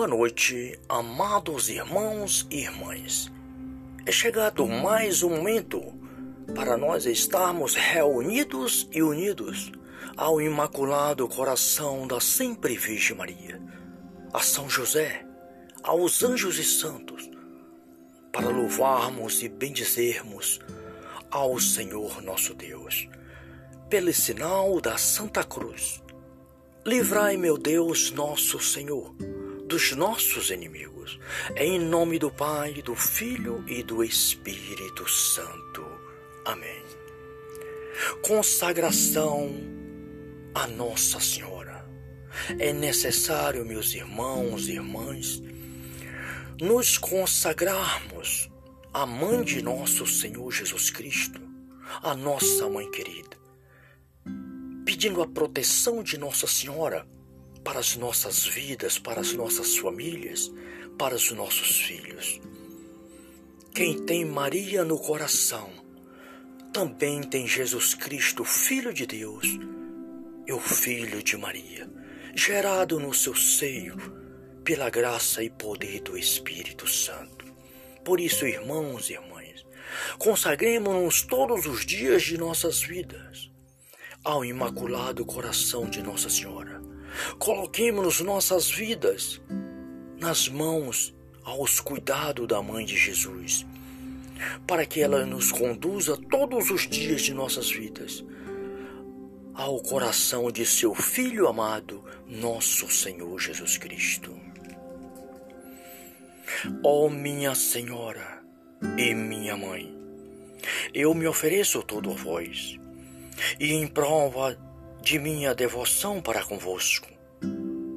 Boa noite, amados irmãos e irmãs. É chegado mais um momento para nós estarmos reunidos e unidos ao Imaculado Coração da Sempre Virgem Maria, a São José, aos anjos e santos, para louvarmos e bendizermos ao Senhor nosso Deus, pelo sinal da Santa Cruz. Livrai, meu Deus, nosso Senhor dos nossos inimigos. Em nome do Pai, do Filho e do Espírito Santo. Amém. Consagração a Nossa Senhora. É necessário, meus irmãos e irmãs, nos consagrarmos à Mãe de nosso Senhor Jesus Cristo, a nossa Mãe querida, pedindo a proteção de Nossa Senhora para as nossas vidas, para as nossas famílias, para os nossos filhos. Quem tem Maria no coração, também tem Jesus Cristo, Filho de Deus, e o Filho de Maria, gerado no seu seio pela graça e poder do Espírito Santo. Por isso, irmãos e irmãs, consagremos-nos todos os dias de nossas vidas ao Imaculado Coração de Nossa Senhora Coloquemos nossas vidas nas mãos, aos cuidados da Mãe de Jesus, para que ela nos conduza todos os dias de nossas vidas ao coração de seu Filho amado, nosso Senhor Jesus Cristo. Ó oh, minha Senhora e minha Mãe, eu me ofereço todo a vós, e em prova de minha devoção para convosco.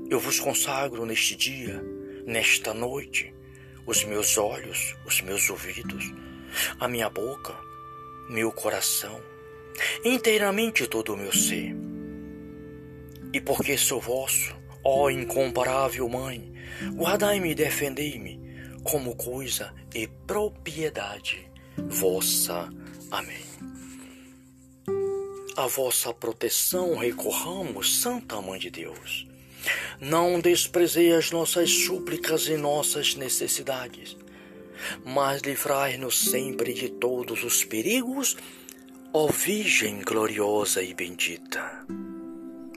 Eu vos consagro neste dia, nesta noite, os meus olhos, os meus ouvidos, a minha boca, meu coração, inteiramente todo o meu ser. E porque sou vosso, ó incomparável Mãe, guardai-me e defendei-me como coisa e propriedade vossa. Amém a vossa proteção recorramos, Santa Mãe de Deus. Não desprezei as nossas súplicas e nossas necessidades, mas livrai-nos sempre de todos os perigos, ó Virgem gloriosa e bendita.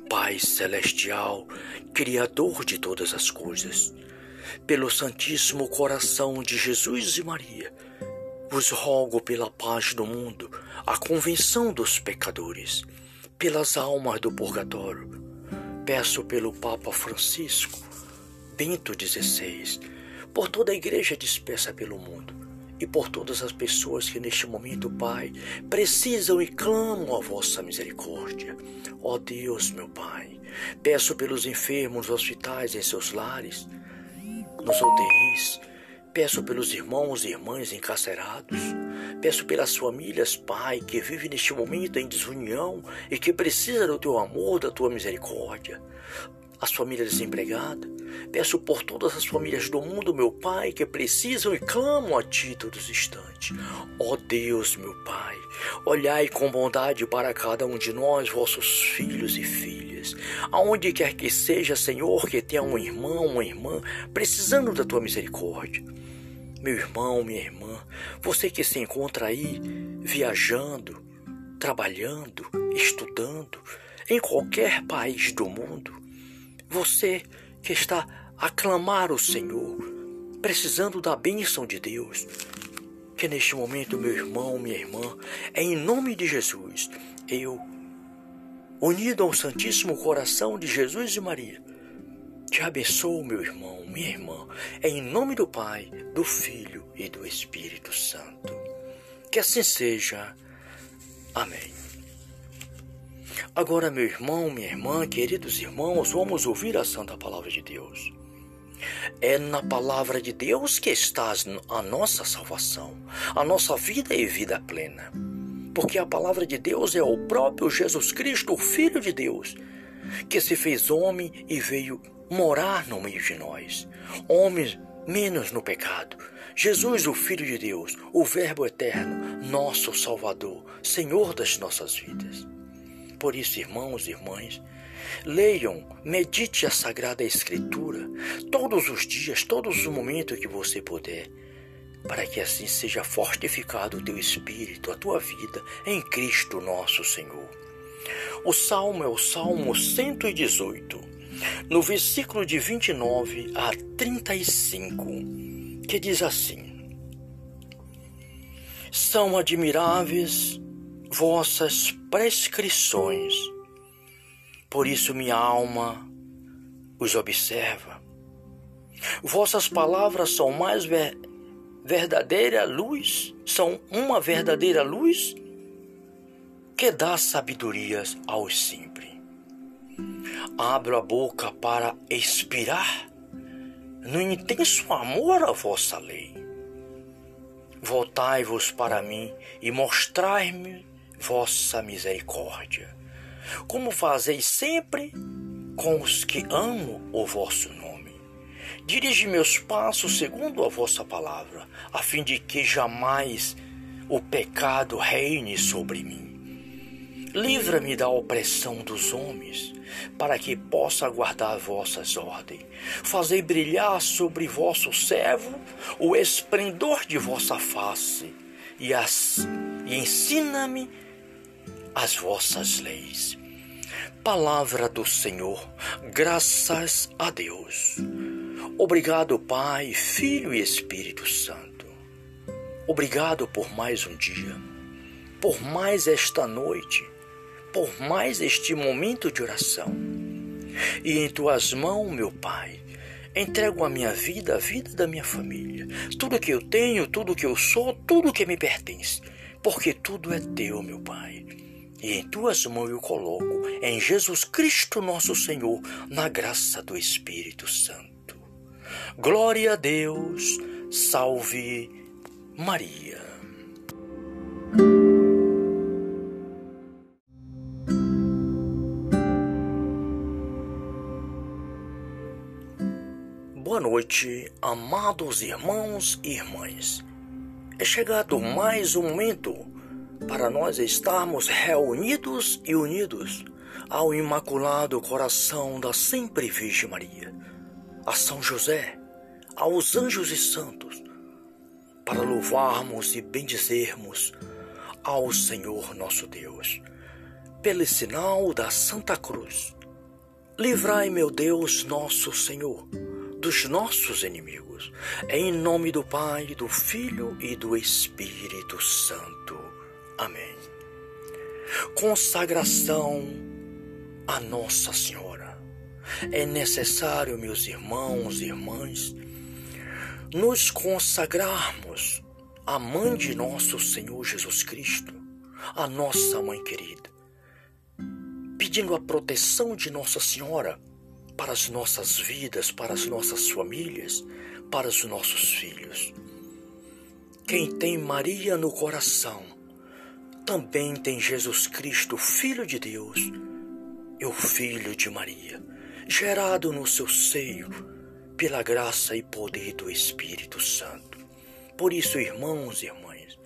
Pai celestial, Criador de todas as coisas, pelo Santíssimo Coração de Jesus e Maria, vos rogo pela paz do mundo, a convenção dos pecadores, pelas almas do purgatório. Peço pelo Papa Francisco, Bento XVI, por toda a igreja dispersa pelo mundo e por todas as pessoas que neste momento, Pai, precisam e clamam a vossa misericórdia. Ó Deus, meu Pai, peço pelos enfermos nos hospitais, em seus lares, nos UTIs, Peço pelos irmãos e irmãs encarcerados. Peço pelas famílias, Pai, que vivem neste momento em desunião e que precisam do teu amor, da tua misericórdia. As famílias desempregadas. Peço por todas as famílias do mundo, meu Pai, que precisam e clamam a Ti todos os instantes. Ó oh Deus, meu Pai, olhai com bondade para cada um de nós, vossos filhos e filhas. Aonde quer que seja, Senhor, que tenha um irmão, uma irmã, precisando da Tua misericórdia. Meu irmão, minha irmã, você que se encontra aí viajando, trabalhando, estudando, em qualquer país do mundo, você que está a clamar o Senhor, precisando da bênção de Deus, que neste momento, meu irmão, minha irmã, é em nome de Jesus, eu, unido ao Santíssimo Coração de Jesus e Maria, te abençoo, meu irmão, minha irmã, em nome do Pai, do Filho e do Espírito Santo. Que assim seja. Amém. Agora, meu irmão, minha irmã, queridos irmãos, vamos ouvir a Santa Palavra de Deus. É na palavra de Deus que está a nossa salvação, a nossa vida e vida plena. Porque a palavra de Deus é o próprio Jesus Cristo, o Filho de Deus, que se fez homem e veio morar no meio de nós, homens menos no pecado. Jesus, o Filho de Deus, o Verbo eterno, nosso Salvador, Senhor das nossas vidas. Por isso, irmãos e irmãs, leiam, medite a Sagrada Escritura todos os dias, todos os momentos que você puder, para que assim seja fortificado o teu espírito, a tua vida em Cristo nosso Senhor. O salmo é o Salmo 118, no versículo de 29 a 35, que diz assim: São admiráveis vossas prescrições. Por isso minha alma os observa. Vossas palavras são mais ver verdadeira luz, são uma verdadeira luz que dá sabedorias aos simples. Abro a boca para expirar no intenso amor à vossa lei. Voltai-vos para mim e mostrai-me vossa misericórdia, como fazeis sempre com os que amam o vosso nome. Dirige meus passos segundo a vossa palavra, a fim de que jamais o pecado reine sobre mim. Livra-me da opressão dos homens, para que possa guardar vossas ordens. Fazei brilhar sobre vosso servo o esplendor de vossa face, e, e ensina-me as vossas leis. Palavra do Senhor, graças a Deus. Obrigado, Pai, Filho e Espírito Santo. Obrigado por mais um dia, por mais esta noite, por mais este momento de oração. E em tuas mãos, meu Pai, entrego a minha vida, a vida da minha família, tudo que eu tenho, tudo que eu sou, tudo que me pertence, porque tudo é teu, meu Pai e em tuas mãos eu coloco, em Jesus Cristo nosso Senhor, na graça do Espírito Santo. Glória a Deus, salve Maria. Boa noite, amados irmãos e irmãs. É chegado mais um momento para nós estarmos reunidos e unidos ao Imaculado Coração da Sempre Virgem Maria, a São José, aos anjos e santos, para louvarmos e bendizermos ao Senhor nosso Deus, pelo sinal da Santa Cruz. Livrai, meu Deus, nosso Senhor, dos nossos inimigos, em nome do Pai, do Filho e do Espírito Santo. Amém. Consagração a Nossa Senhora. É necessário, meus irmãos e irmãs, nos consagrarmos à Mãe de nosso Senhor Jesus Cristo, a nossa Mãe querida, pedindo a proteção de Nossa Senhora para as nossas vidas, para as nossas famílias, para os nossos filhos. Quem tem Maria no coração, também tem Jesus Cristo, Filho de Deus, e o Filho de Maria, gerado no seu seio pela graça e poder do Espírito Santo. Por isso, irmãos e irmãs,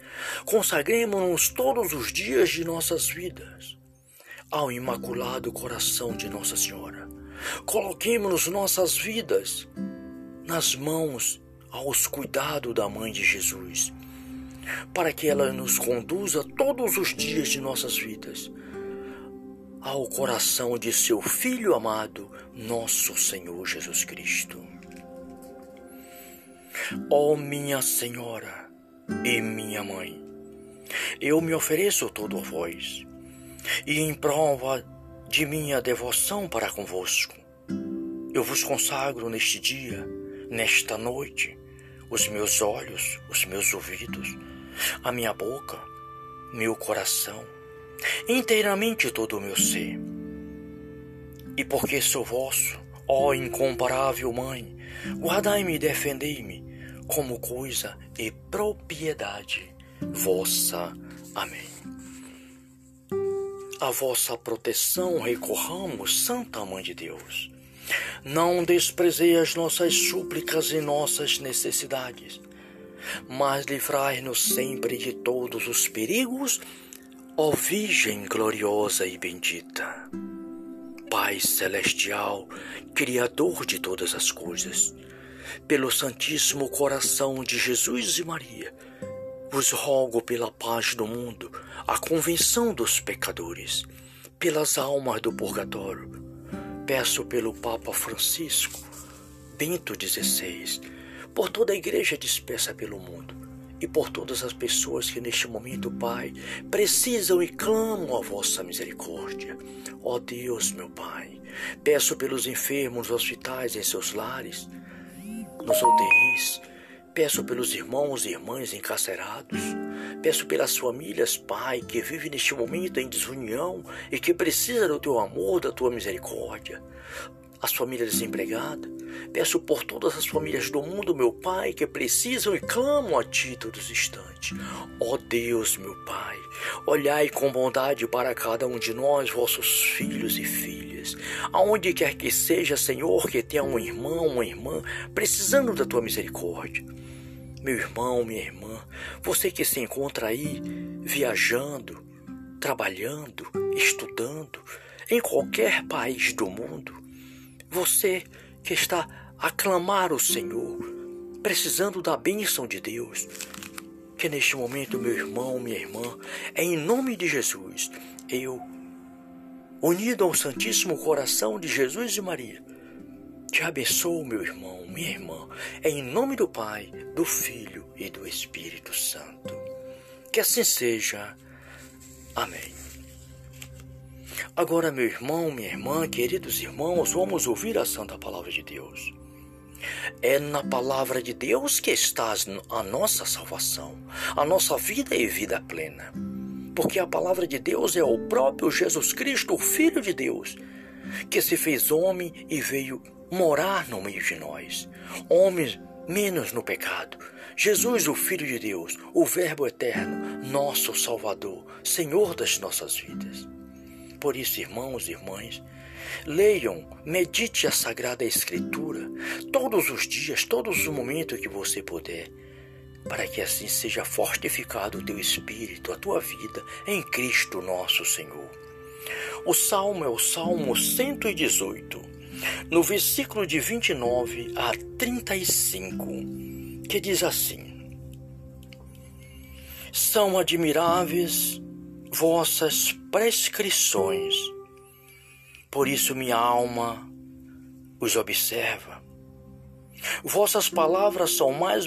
consagremos-nos todos os dias de nossas vidas ao Imaculado Coração de Nossa Senhora. Coloquemos nossas vidas nas mãos, aos cuidados da Mãe de Jesus para que ela nos conduza todos os dias de nossas vidas ao coração de seu Filho amado, nosso Senhor Jesus Cristo. Ó oh, minha Senhora e minha Mãe, eu me ofereço todo a vós, e em prova de minha devoção para convosco, eu vos consagro neste dia, nesta noite, os meus olhos, os meus ouvidos, a minha boca, meu coração, inteiramente todo o meu ser. E porque sou vosso, ó incomparável Mãe, guardai-me e defendei-me como coisa e propriedade vossa. Amém. A vossa proteção recorramos, Santa Mãe de Deus. Não desprezei as nossas súplicas e nossas necessidades mas livrai-nos sempre de todos os perigos, Ó Virgem gloriosa e bendita, Pai celestial, Criador de todas as coisas, pelo Santíssimo Coração de Jesus e Maria, vos rogo pela paz do mundo, a convenção dos pecadores, pelas almas do purgatório. Peço pelo Papa Francisco, Bento XVI, por toda a igreja dispersa pelo mundo e por todas as pessoas que neste momento, Pai, precisam e clamam a vossa misericórdia. Ó Deus, meu Pai, peço pelos enfermos hospitais, em seus lares, nos UTIs, peço pelos irmãos e irmãs encarcerados, peço pelas famílias, Pai, que vivem neste momento em desunião e que precisam do teu amor, da tua misericórdia as famílias desempregadas. Peço por todas as famílias do mundo, meu Pai, que precisam e clamam a Ti todos os instantes. Ó oh Deus, meu Pai, olhai com bondade para cada um de nós, vossos filhos e filhas. Aonde quer que seja, Senhor, que tenha um irmão, uma irmã, precisando da Tua misericórdia. Meu irmão, minha irmã, você que se encontra aí viajando, trabalhando, estudando, em qualquer país do mundo, você que está a clamar o Senhor, precisando da bênção de Deus, que neste momento, meu irmão, minha irmã, é em nome de Jesus, eu, unido ao Santíssimo Coração de Jesus e Maria, te abençoo, meu irmão, minha irmã, em nome do Pai, do Filho e do Espírito Santo. Que assim seja. Amém. Agora, meu irmão, minha irmã, queridos irmãos, vamos ouvir a Santa Palavra de Deus. É na palavra de Deus que está a nossa salvação, a nossa vida e vida plena. Porque a palavra de Deus é o próprio Jesus Cristo, o Filho de Deus, que se fez homem e veio morar no meio de nós. Homens menos no pecado. Jesus, o Filho de Deus, o Verbo eterno, nosso Salvador, Senhor das nossas vidas. Por isso, irmãos e irmãs, leiam, medite a Sagrada Escritura todos os dias, todos os momentos que você puder, para que assim seja fortificado o teu espírito, a tua vida em Cristo nosso Senhor. O salmo é o Salmo 118, no versículo de 29 a 35, que diz assim: São admiráveis vossas prescrições. Por isso minha alma os observa. Vossas palavras são mais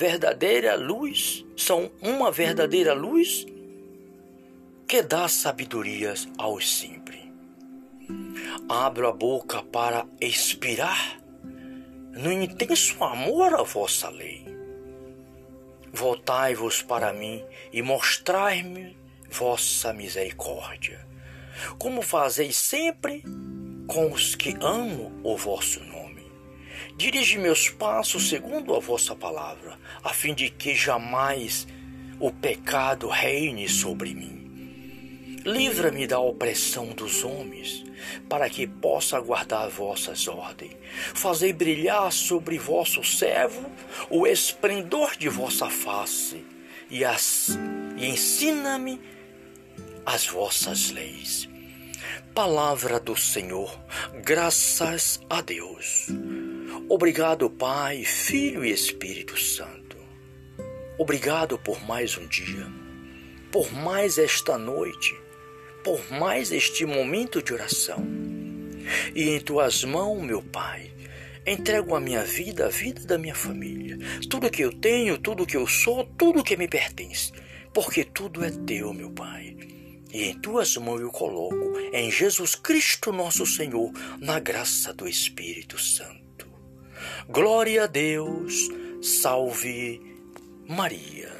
verdadeira luz, são uma verdadeira luz que dá sabedorias aos simples. Abro a boca para expirar no intenso amor à vossa lei. Voltai-vos para mim e mostrai-me vossa misericórdia, como fazeis sempre com os que amo o vosso. Dirige meus passos segundo a vossa palavra, a fim de que jamais o pecado reine sobre mim. Livra-me da opressão dos homens, para que possa guardar vossas ordens. Fazei brilhar sobre vosso servo o esplendor de vossa face, e, e ensina-me as vossas leis. Palavra do Senhor, graças a Deus. Obrigado, Pai, Filho e Espírito Santo. Obrigado por mais um dia, por mais esta noite, por mais este momento de oração. E em tuas mãos, meu Pai, entrego a minha vida, a vida da minha família, tudo que eu tenho, tudo que eu sou, tudo que me pertence, porque tudo é teu, meu Pai e em tuas mãos eu coloco, em Jesus Cristo nosso Senhor, na graça do Espírito Santo. Glória a Deus, salve Maria.